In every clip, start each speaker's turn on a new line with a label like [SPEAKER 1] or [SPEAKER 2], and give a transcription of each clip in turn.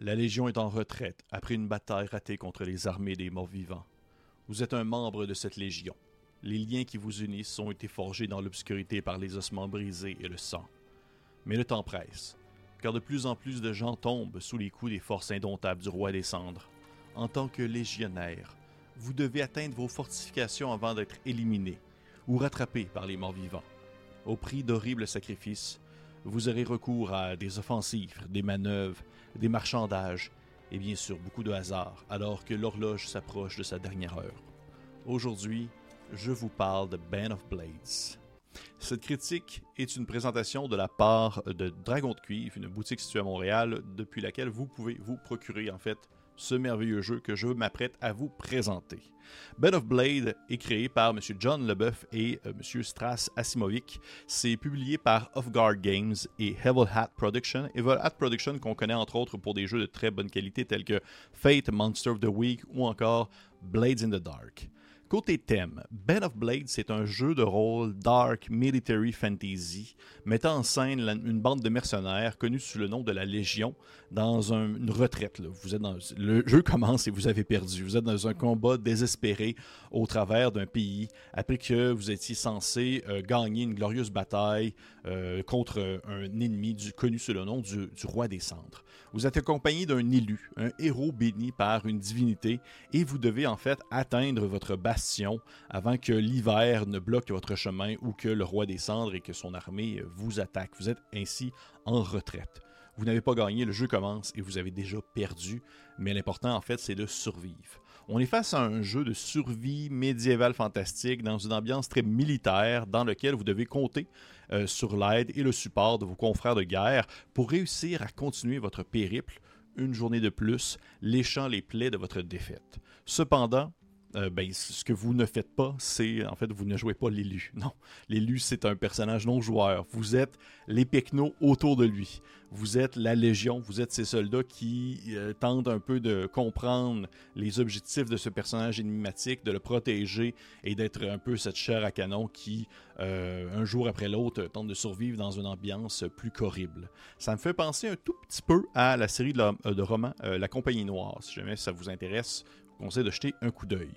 [SPEAKER 1] La Légion est en retraite après une bataille ratée contre les armées des morts-vivants. Vous êtes un membre de cette Légion. Les liens qui vous unissent ont été forgés dans l'obscurité par les ossements brisés et le sang. Mais le temps presse, car de plus en plus de gens tombent sous les coups des forces indomptables du roi des cendres. En tant que légionnaire, vous devez atteindre vos fortifications avant d'être éliminé ou rattrapé par les morts-vivants. Au prix d'horribles sacrifices, vous aurez recours à des offensives, des manœuvres, des marchandages et bien sûr beaucoup de hasard alors que l'horloge s'approche de sa dernière heure. Aujourd'hui, je vous parle de Band of Blades. Cette critique est une présentation de la part de Dragon de Cuivre, une boutique située à Montréal, depuis laquelle vous pouvez vous procurer en fait ce merveilleux jeu que je m'apprête à vous présenter. Bed of Blade est créé par M. John Leboeuf et euh, M. Strass Asimovic. C'est publié par Off Guard Games et Evil Hat Production. Evil Hat Production qu'on connaît entre autres pour des jeux de très bonne qualité tels que Fate, Monster of the Week ou encore Blades in the Dark. Côté thème, Bed of Blades, c'est un jeu de rôle dark military fantasy mettant en scène une bande de mercenaires connus sous le nom de la Légion dans une retraite. Le jeu commence et vous avez perdu. Vous êtes dans un combat désespéré au travers d'un pays après que vous étiez censé euh, gagner une glorieuse bataille euh, contre un ennemi connu sous le nom du, roi des cendres. Vous êtes accompagné d'un élu, un héros béni par une divinité, et vous devez en fait atteindre votre avant que l'hiver ne bloque votre chemin ou que le roi des cendres et que son armée vous attaque. Vous êtes ainsi en retraite. Vous n'avez pas gagné, le jeu commence et vous avez déjà perdu, mais l'important en fait c'est de survivre. On est face à un jeu de survie médiévale fantastique dans une ambiance très militaire dans lequel vous devez compter euh, sur l'aide et le support de vos confrères de guerre pour réussir à continuer votre périple une journée de plus, léchant les plaies de votre défaite. Cependant, euh, ben, ce que vous ne faites pas, c'est en fait, vous ne jouez pas l'élu. Non, l'élu, c'est un personnage non joueur. Vous êtes les pecnos autour de lui. Vous êtes la Légion, vous êtes ces soldats qui euh, tentent un peu de comprendre les objectifs de ce personnage énigmatique, de le protéger et d'être un peu cette chair à canon qui, euh, un jour après l'autre, tente de survivre dans une ambiance plus qu'horrible. Ça me fait penser un tout petit peu à la série de, de romans La Compagnie Noire. Si jamais ça vous intéresse, conseille de jeter un coup d'œil.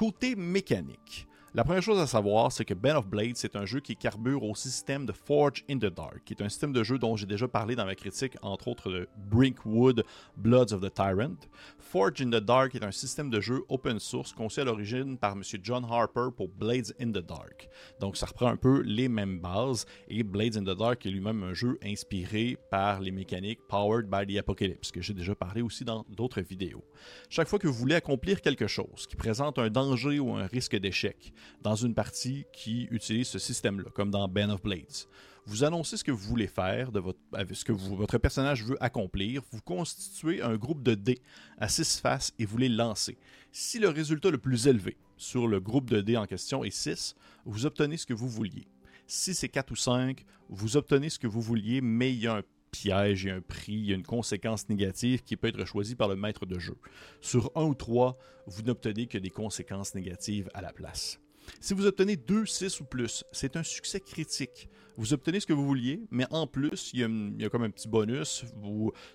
[SPEAKER 1] Côté mécanique, la première chose à savoir, c'est que Ben of Blades, c'est un jeu qui carbure au système de Forge in the Dark, qui est un système de jeu dont j'ai déjà parlé dans ma critique, entre autres de Brinkwood, Bloods of the Tyrant. Forge in the Dark est un système de jeu open source conçu à l'origine par M. John Harper pour Blades in the Dark. Donc ça reprend un peu les mêmes bases, et Blades in the Dark est lui-même un jeu inspiré par les mécaniques Powered by the Apocalypse, que j'ai déjà parlé aussi dans d'autres vidéos. Chaque fois que vous voulez accomplir quelque chose qui présente un danger ou un risque d'échec, dans une partie qui utilise ce système-là, comme dans Ben of Blades. Vous annoncez ce que vous voulez faire, de votre, ce que votre personnage veut accomplir, vous constituez un groupe de dés à six faces et vous les lancez. Si le résultat le plus élevé sur le groupe de dés en question est 6, vous obtenez ce que vous vouliez. Si c'est 4 ou 5, vous obtenez ce que vous vouliez, mais il y a un piège, il y a un prix, il y a une conséquence négative qui peut être choisie par le maître de jeu. Sur 1 ou 3, vous n'obtenez que des conséquences négatives à la place. Si vous obtenez 2, 6 ou plus, c'est un succès critique. Vous obtenez ce que vous vouliez, mais en plus, il y a, comme un petit bonus.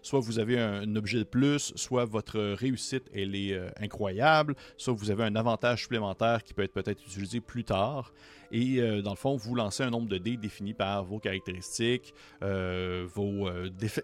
[SPEAKER 1] soit vous avez un, objet de plus, soit votre réussite est euh, incroyable, soit vous avez un avantage supplémentaire qui peut être peut-être utilisé plus tard. Et euh, dans le fond, vous lancez un nombre de dés défini par vos caractéristiques, euh, vos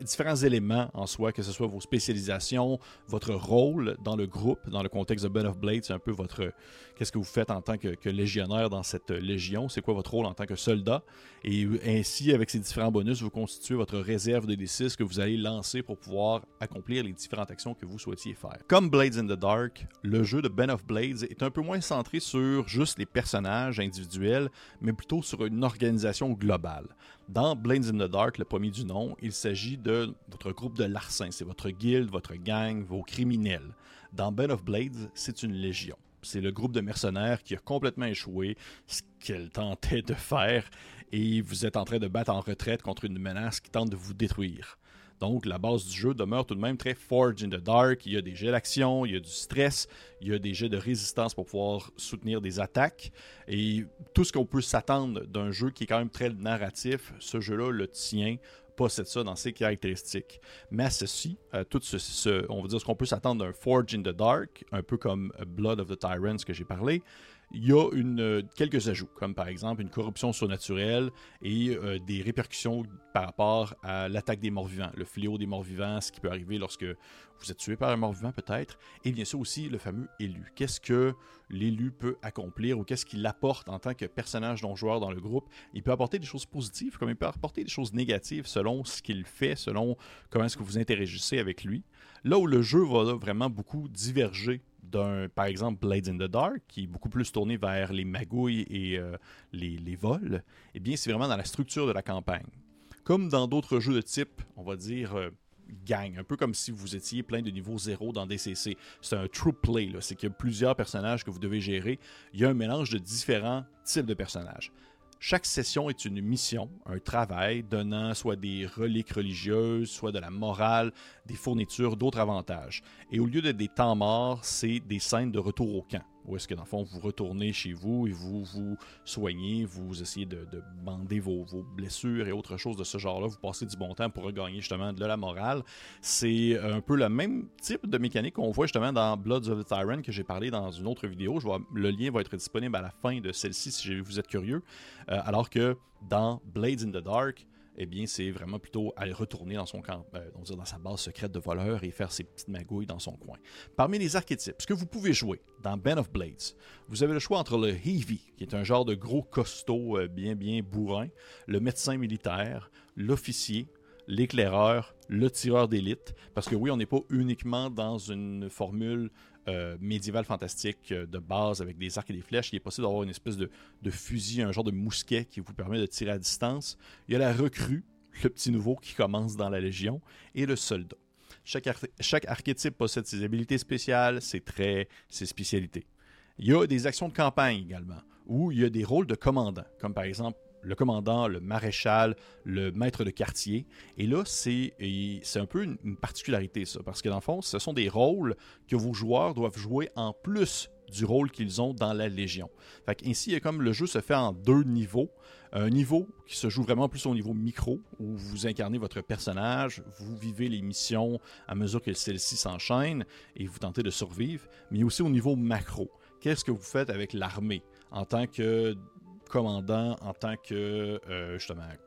[SPEAKER 1] différents éléments en soi, que ce soit vos spécialisations, votre rôle dans le groupe, dans le contexte de Ben of Blade, c'est un peu votre. Qu'est-ce que vous faites en tant que, légionnaire dans cette légion? C'est quoi votre rôle en tant que soldat? Et ainsi, avec ces différents bonus, vous constituez votre réserve de D6 que vous allez lancer pour pouvoir accomplir les différentes actions que vous souhaitiez faire. Comme Blades in the Dark, le jeu de Ben of Blades est un peu moins centré sur juste les personnages individuels mais plutôt sur une organisation globale. Dans Blades in the Dark, le premier du nom, il s'agit de votre groupe de larcins, c'est votre guilde, votre gang, vos criminels. Dans Bed of Blades, c'est une légion. C'est le groupe de mercenaires qui a complètement échoué ce qu'elle tentait de faire et vous êtes en train de battre en retraite contre une menace qui tente de vous détruire. Donc, la base du jeu demeure tout de même très Forge in the Dark. Il y a des jets d'action, il y a du stress, il y a des jets de résistance pour pouvoir soutenir des attaques. Et tout ce qu'on peut s'attendre d'un jeu qui est quand même très narratif, ce jeu-là le tient possède ça dans ses caractéristiques. Mais à ceci, euh, tout ce, on va dire ce qu'on peut s'attendre d'un Forge in the Dark, un peu comme Blood of the Tyrants que j'ai parlé, il y a une, quelques ajouts, comme par exemple une corruption surnaturelle et euh, des répercussions par rapport à l'attaque des morts-vivants, le fléau des morts-vivants, ce qui peut arriver lorsque vous êtes tué par un mort-vivant peut-être, et bien sûr aussi le fameux élu. Qu'est-ce que l'élu peut accomplir ou qu'est-ce qu'il apporte en tant que personnage non joueur dans le groupe? Il peut apporter des choses positives comme il peut apporter des choses négatives selon ce qu'il fait, selon comment est-ce que vous interagissez avec lui. Là où le jeu va vraiment beaucoup diverger d'un, par exemple, Blades in the Dark, qui est beaucoup plus tourné vers les magouilles et euh, les, vols, eh bien, c'est vraiment dans la structure de la campagne. Comme dans d'autres jeux de type, on va dire, euh, gang, un peu comme si vous étiez plein de niveau zéro dans DCC. C'est un true play, c'est qu'il y a plusieurs personnages que vous devez gérer. Il y a un mélange de différents types de personnages. Chaque session est une mission, un travail donnant soit des reliques religieuses, soit de la morale, des fournitures, d'autres avantages. Et au lieu de des temps morts, c'est des scènes de retour au camp. Où est-ce que dans le fond, vous retournez chez vous et vous vous soignez, vous essayez de, bander vos, blessures et autres choses de ce genre-là, vous passez du bon temps pour regagner justement de la morale. C'est un peu le même type de mécanique qu'on voit justement dans Bloods of the Tyrant que j'ai parlé dans une autre vidéo. Le lien va être disponible à la fin de celle-ci si vous êtes curieux. Euh, alors que dans Blades in the Dark, eh bien, c'est vraiment plutôt aller retourner dans son camp, euh, dans sa base secrète de voleur et faire ses petites magouilles dans son coin. Parmi les archétypes, ce que vous pouvez jouer dans Ben of Blades, vous avez le choix entre le Heavy, qui est un genre de gros costaud euh, bien bien bourrin, le médecin militaire, l'officier, l'éclaireur, le tireur d'élite, parce que oui, on n'est pas uniquement dans une formule euh, médiéval fantastique euh, de base avec des arcs et des flèches. Il est possible d'avoir une espèce de, fusil, un genre de mousquet qui vous permet de tirer à distance. Il y a la recrue, le petit nouveau qui commence dans la Légion, et le soldat. Chaque, chaque archétype possède ses habilités spéciales, ses traits, ses spécialités. Il y a des actions de campagne également, où il y a des rôles de commandant, comme par exemple le commandant, le maréchal, le maître de quartier. Et là, c'est un peu une, particularité, ça, parce que dans le fond, ce sont des rôles que vos joueurs doivent jouer en plus du rôle qu'ils ont dans la Légion. Fait ainsi, comme le jeu se fait en deux niveaux. Un niveau qui se joue vraiment plus au niveau micro, où vous incarnez votre personnage, vous vivez les missions à mesure que celles-ci s'enchaînent et vous tentez de survivre, mais aussi au niveau macro. Qu'est-ce que vous faites avec l'armée? En tant que commandant en tant que euh,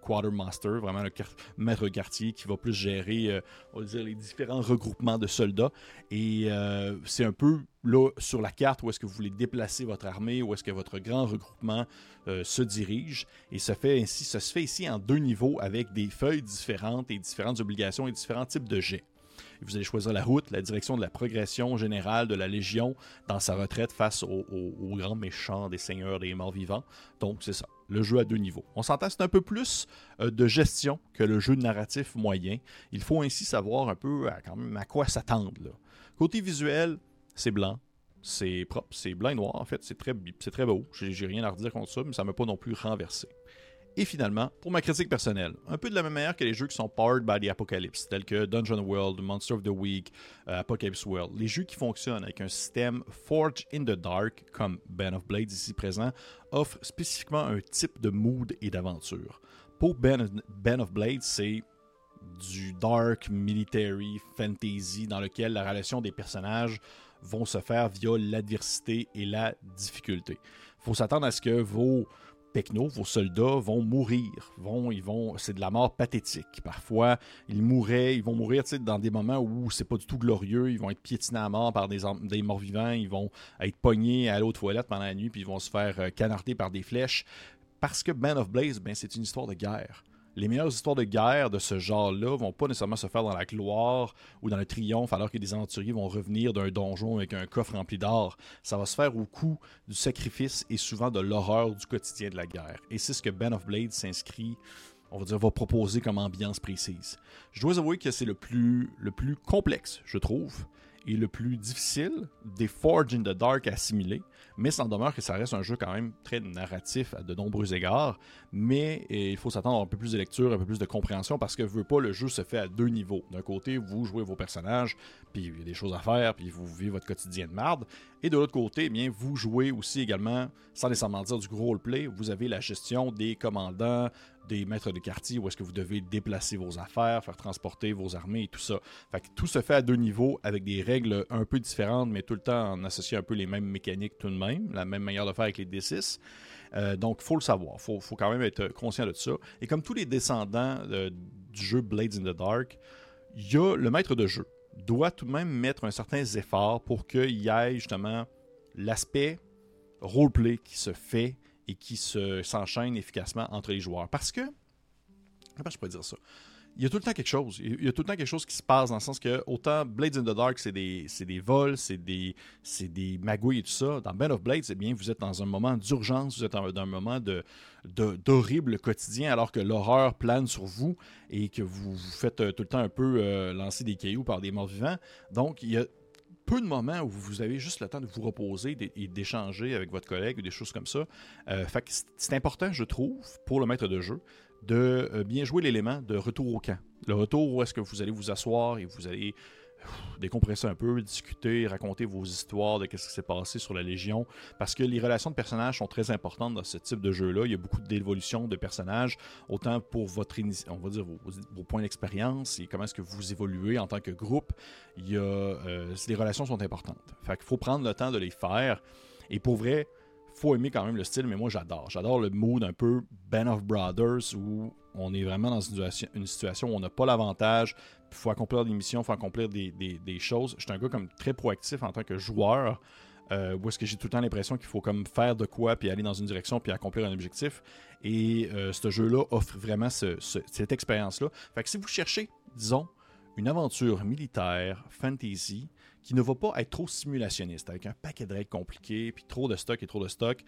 [SPEAKER 1] quartermaster, vraiment le maître quartier qui va plus gérer, euh, les différents regroupements de soldats. Et euh, c'est un peu là sur la carte où est-ce que vous voulez déplacer votre armée, où est-ce que votre grand regroupement se dirige. Et ça, ça se fait ici en deux niveaux avec des feuilles différentes et différentes obligations et différents types de jets. Vous allez choisir la route, la direction de la progression générale de la Légion dans sa retraite face aux, grands méchants des seigneurs des morts vivants. Donc, c'est ça. Le jeu à deux niveaux. On s'entend, c'est un peu plus euh, de gestion que le jeu narratif moyen. Il faut ainsi savoir un peu à, quand même à quoi s'attendre. Côté visuel, c'est blanc, c'est propre, c'est blanc et noir en fait, c'est très, beau. J'ai rien à redire contre ça, mais ça ne m'a pas non plus renversé. Et finalement, pour ma critique personnelle, un peu de la même manière que les jeux qui sont powered by the Apocalypse, tels que Dungeon World, Monster of the Week, euh, Apocalypse World, les jeux qui fonctionnent avec un système Forge in the Dark, comme Ben of Blades ici présent, offrent spécifiquement un type de mood et d'aventure. Pour ben, ben of Blades, c'est du dark military fantasy dans lequel la relation des personnages vont se faire via l'adversité et la difficulté. Il faut s'attendre à ce que vos Pecno, vos soldats vont mourir. Vont, ils vont, c'est de la mort pathétique. Parfois, ils mourraient, ils vont mourir dans des moments où c'est pas du tout glorieux. Ils vont être piétinés à mort par des, morts vivants. Ils vont être pognés à l'eau toilette pendant la nuit, puis ils vont se faire euh, canarder par des flèches. Parce que Band of Blaze, ben, c'est une histoire de guerre les meilleures histoires de guerre de ce genre-là vont pas nécessairement se faire dans la gloire ou dans le triomphe, alors que des aventuriers vont revenir d'un donjon avec un coffre rempli d'or. Ça va se faire au coup du sacrifice et souvent de l'horreur du quotidien de la guerre. Et c'est ce que Ben of Blade s'inscrit on va dire, va proposer comme ambiance précise. Je dois avouer que c'est le plus, le plus complexe, je trouve, et le plus difficile des Forge in the Dark à assimiler, mais sans demeure que ça reste un jeu quand même très narratif à de nombreux égards, mais il faut s'attendre à un peu plus de lecture, un peu plus de compréhension, parce que veut pas, le jeu se fait à deux niveaux. D'un côté, vous jouez vos personnages, puis il y a des choses à faire, puis vous vivez votre quotidien de marde, et de l'autre côté, eh bien, vous jouez aussi également, sans nécessairement dire du gros roleplay, vous avez la gestion des commandants, des maîtres de quartier où est-ce que vous devez déplacer vos affaires, faire transporter vos armées et tout ça. Fait tout se fait à deux niveaux avec des règles un peu différentes, mais tout le temps en associant un peu les mêmes mécaniques tout de même, la même manière de faire avec les D6. Euh, donc, faut le savoir. Faut, faut, quand même être conscient de ça. Et comme tous les descendants euh, du jeu Blades in the Dark, il le maître de jeu doit tout de même mettre un certain effort pour qu'il y ait justement l'aspect roleplay qui se fait et qui s'enchaîne efficacement entre les joueurs. Parce que, comment je pourrais dire ça? il y a tout le temps quelque chose. Il y a tout le temps quelque chose qui se passe dans le sens que autant Blades in the Dark, c'est des, des vols, c'est des, des magouilles et tout ça. Dans Band of Blades, eh bien, vous êtes dans un moment d'urgence, vous êtes dans un moment de, d'horrible quotidien alors que l'horreur plane sur vous et que vous vous faites euh, tout le temps un peu euh, lancer des cailloux par des morts vivants. Donc, il y a peu de moments où vous avez juste le temps de vous reposer et d'échanger avec votre collègue ou des choses comme ça. Euh, c'est important, je trouve, pour le maître de jeu, de euh, bien jouer l'élément de retour au camp. Le retour où est-ce que vous allez vous asseoir et vous allez décompresser un peu, discuter, raconter vos histoires de ce qui s'est passé sur la Légion, parce que les relations de personnages sont très importantes dans ce type de jeu-là. Il y a beaucoup d'évolution de personnages, autant pour votre, on va dire, vos, points d'expérience et comment est-ce que vous évoluez en tant que groupe. Il y a, euh, les relations sont importantes. Fait qu'il faut prendre le temps de les faire. Et pour vrai, faut aimer quand même le style, mais moi j'adore. J'adore le mood un peu Band of Brothers où on est vraiment dans une situation, où on n'a pas l'avantage, il faut accomplir des missions, il faut accomplir des, choses. Je suis un gars comme très proactif en tant que joueur. Euh, où est-ce que j'ai tout le temps l'impression qu'il faut comme faire de quoi, puis aller dans une direction, puis accomplir un objectif. Et euh, ce jeu-là offre vraiment cette expérience-là. Fait que si vous cherchez, disons, une aventure militaire, fantasy, qui ne va pas être trop simulationniste, avec un paquet de règles compliquées, puis trop de stock et trop de stock.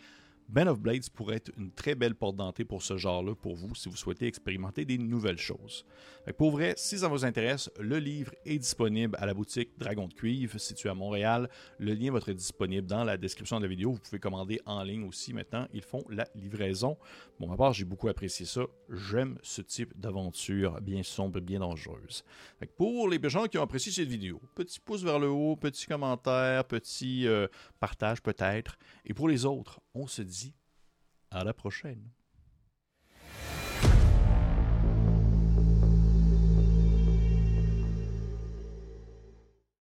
[SPEAKER 1] Ben of Blades pourrait être une très belle porte d'entrée pour ce genre-là pour vous si vous souhaitez expérimenter des nouvelles choses. Pour vrai, si ça vous intéresse, le livre est disponible à la boutique Dragon de Cuivre située à Montréal. Le lien va être disponible dans la description de la vidéo. Vous pouvez commander en ligne aussi maintenant. Ils font la livraison. Bon, à part, j'ai beaucoup apprécié ça. J'aime ce type d'aventure bien sombre, bien dangereuse. pour les gens qui ont apprécié cette vidéo, petit pouce vers le haut, petit commentaire, petit euh, partage peut-être. Et pour les autres, on se dit à la prochaine.